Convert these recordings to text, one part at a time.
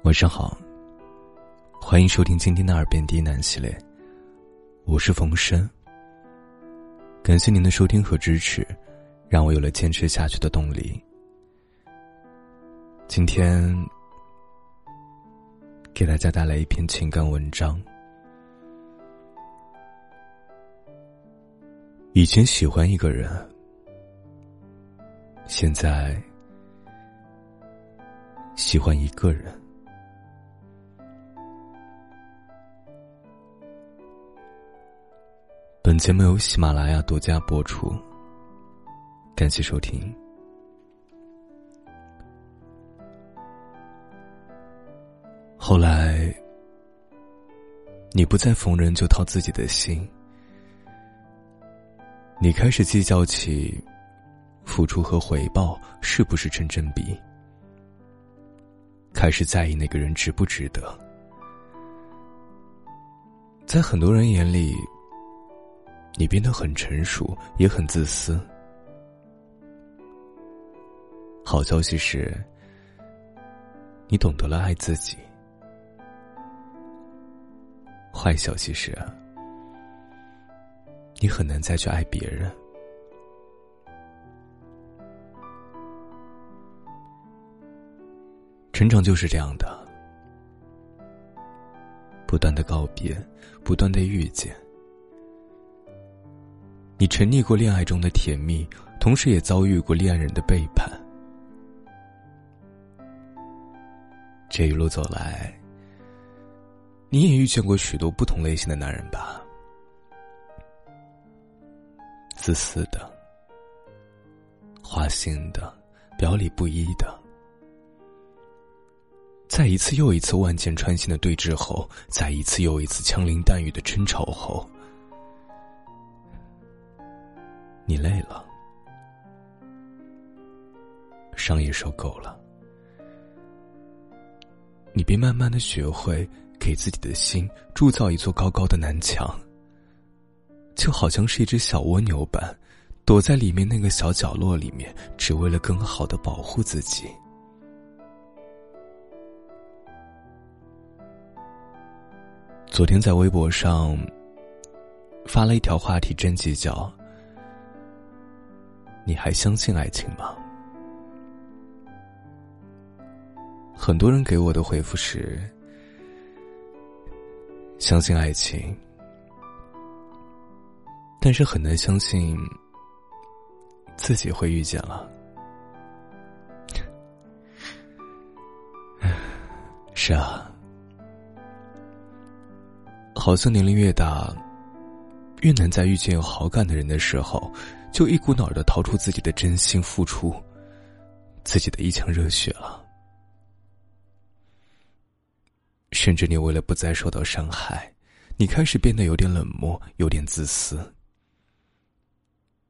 晚上好，欢迎收听今天的耳边低喃系列，我是冯生。感谢您的收听和支持，让我有了坚持下去的动力。今天给大家带来一篇情感文章。以前喜欢一个人，现在喜欢一个人。本节目由喜马拉雅独家播出，感谢收听。后来，你不再逢人就掏自己的心。你开始计较起付出和回报是不是成正比，开始在意那个人值不值得。在很多人眼里，你变得很成熟，也很自私。好消息是，你懂得了爱自己；坏消息是。你很难再去爱别人。成长就是这样的，不断的告别，不断的遇见。你沉溺过恋爱中的甜蜜，同时也遭遇过恋人的背叛。这一路走来，你也遇见过许多不同类型的男人吧？自私的、花心的、表里不一的，在一次又一次万箭穿心的对峙后，在一次又一次枪林弹雨的争吵后，你累了，伤也受够了，你便慢慢的学会给自己的心铸造一座高高的南墙。就好像是一只小蜗牛般，躲在里面那个小角落里面，只为了更好的保护自己。昨天在微博上发了一条话题征集，叫“你还相信爱情吗？”很多人给我的回复是：“相信爱情。”但是很难相信自己会遇见了。是啊，好像年龄越大，越难在遇见有好感的人的时候，就一股脑的掏出自己的真心付出，自己的一腔热血了。甚至你为了不再受到伤害，你开始变得有点冷漠，有点自私。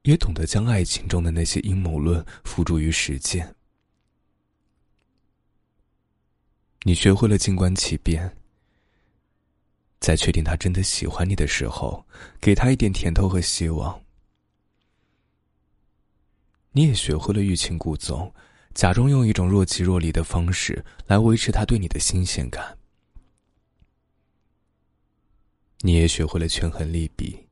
也懂得将爱情中的那些阴谋论付诸于实践。你学会了静观其变，在确定他真的喜欢你的时候，给他一点甜头和希望。你也学会了欲擒故纵，假装用一种若即若离的方式来维持他对你的新鲜感。你也学会了权衡利弊。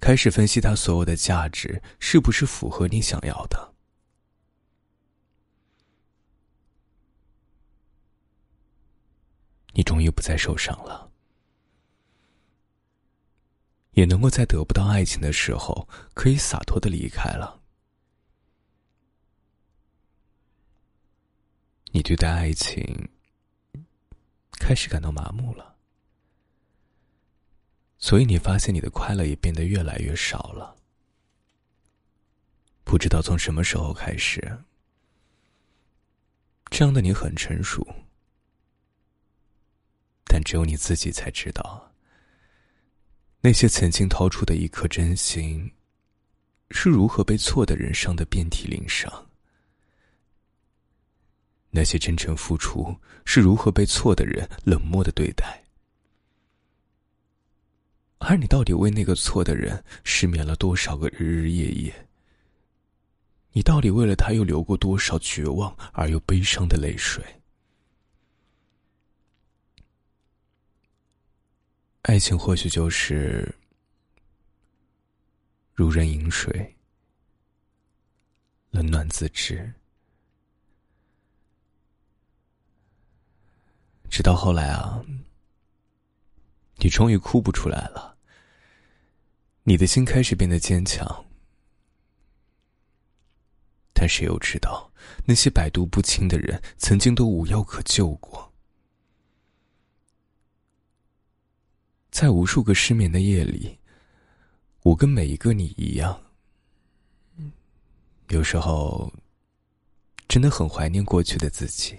开始分析他所有的价值是不是符合你想要的。你终于不再受伤了，也能够在得不到爱情的时候，可以洒脱的离开了。你对待爱情开始感到麻木了。所以你发现你的快乐也变得越来越少了。不知道从什么时候开始，这样的你很成熟，但只有你自己才知道，那些曾经掏出的一颗真心，是如何被错的人伤得遍体鳞伤；那些真诚付出是如何被错的人冷漠的对待。而你到底为那个错的人失眠了多少个日日夜夜？你到底为了他又流过多少绝望而又悲伤的泪水？爱情或许就是如人饮水冷暖自知。直到后来啊，你终于哭不出来了，你的心开始变得坚强。但谁又知道，那些百毒不侵的人，曾经都无药可救过。在无数个失眠的夜里，我跟每一个你一样，有时候真的很怀念过去的自己，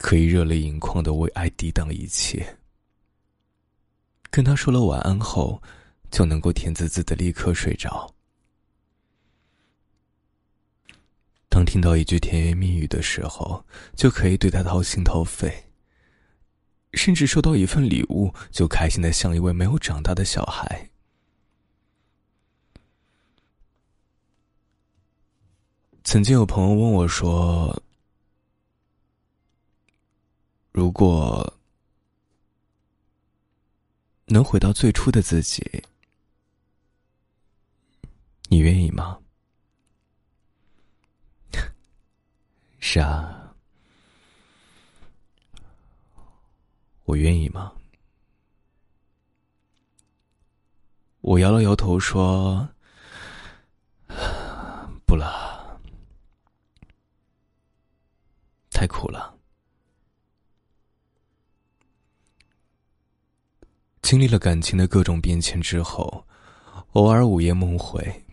可以热泪盈眶的为爱抵挡一切。跟他说了晚安后，就能够甜滋滋的立刻睡着。当听到一句甜言蜜语的时候，就可以对他掏心掏肺；甚至收到一份礼物，就开心的像一位没有长大的小孩。曾经有朋友问我说：“如果能回到最初的自己，你愿意吗？” 是啊，我愿意吗？我摇了摇头说：“不了，太苦了。经历了感情的各种变迁之后，偶尔午夜梦回，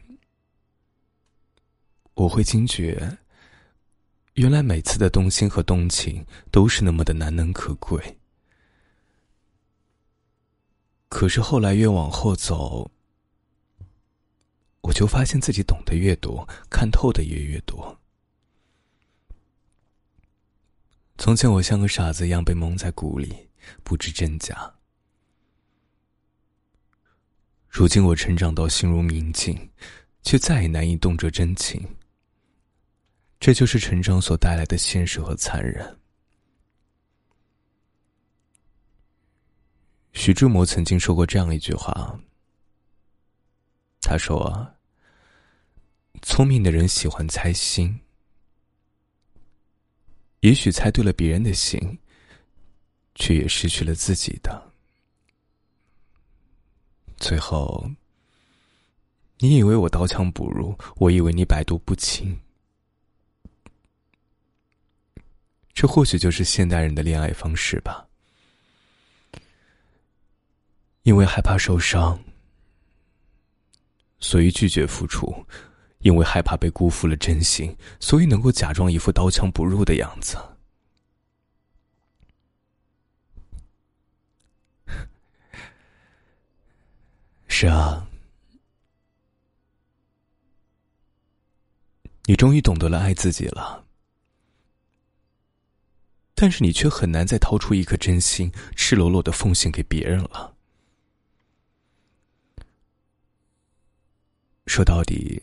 我会惊觉。”原来每次的动心和动情都是那么的难能可贵，可是后来越往后走，我就发现自己懂得越多，看透的也越多。从前我像个傻子一样被蒙在鼓里，不知真假。如今我成长到心如明镜，却再也难以动辄真情。这就是成长所带来的现实和残忍。徐志摩曾经说过这样一句话：“他说，聪明的人喜欢猜心，也许猜对了别人的心，却也失去了自己的。最后，你以为我刀枪不入，我以为你百毒不侵。”这或许就是现代人的恋爱方式吧。因为害怕受伤，所以拒绝付出；因为害怕被辜负了真心，所以能够假装一副刀枪不入的样子。是啊，你终于懂得了爱自己了。但是你却很难再掏出一颗真心，赤裸裸的奉献给别人了。说到底，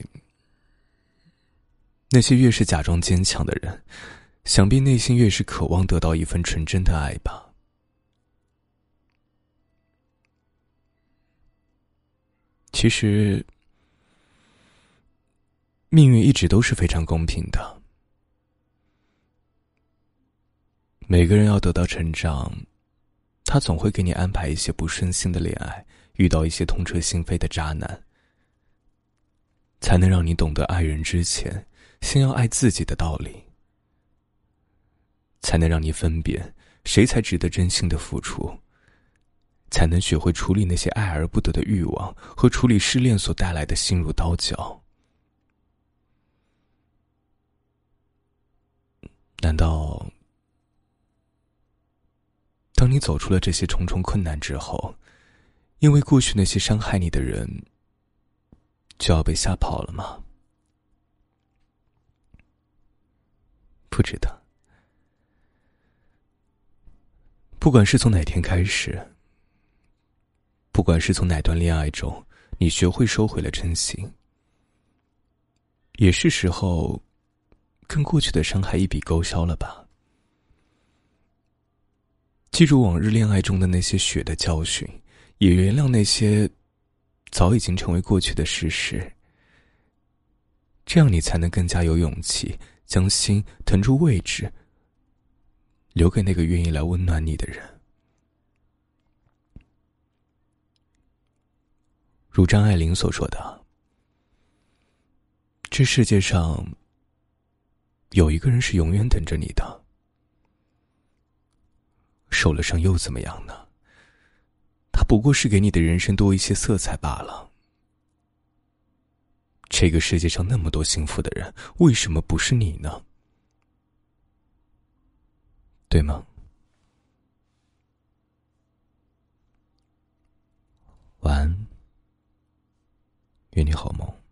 那些越是假装坚强的人，想必内心越是渴望得到一份纯真的爱吧。其实，命运一直都是非常公平的。每个人要得到成长，他总会给你安排一些不顺心的恋爱，遇到一些痛彻心扉的渣男，才能让你懂得爱人之前，先要爱自己的道理，才能让你分辨谁才值得真心的付出，才能学会处理那些爱而不得的欲望和处理失恋所带来的心如刀绞。难道？当你走出了这些重重困难之后，因为过去那些伤害你的人，就要被吓跑了吗？不知道。不管是从哪天开始，不管是从哪段恋爱中，你学会收回了真心，也是时候跟过去的伤害一笔勾销了吧。记住往日恋爱中的那些血的教训，也原谅那些早已经成为过去的事实。这样，你才能更加有勇气将心腾出位置，留给那个愿意来温暖你的人。如张爱玲所说的：“这世界上有一个人是永远等着你的。”受了伤又怎么样呢？他不过是给你的人生多一些色彩罢了。这个世界上那么多幸福的人，为什么不是你呢？对吗？晚安，愿你好梦。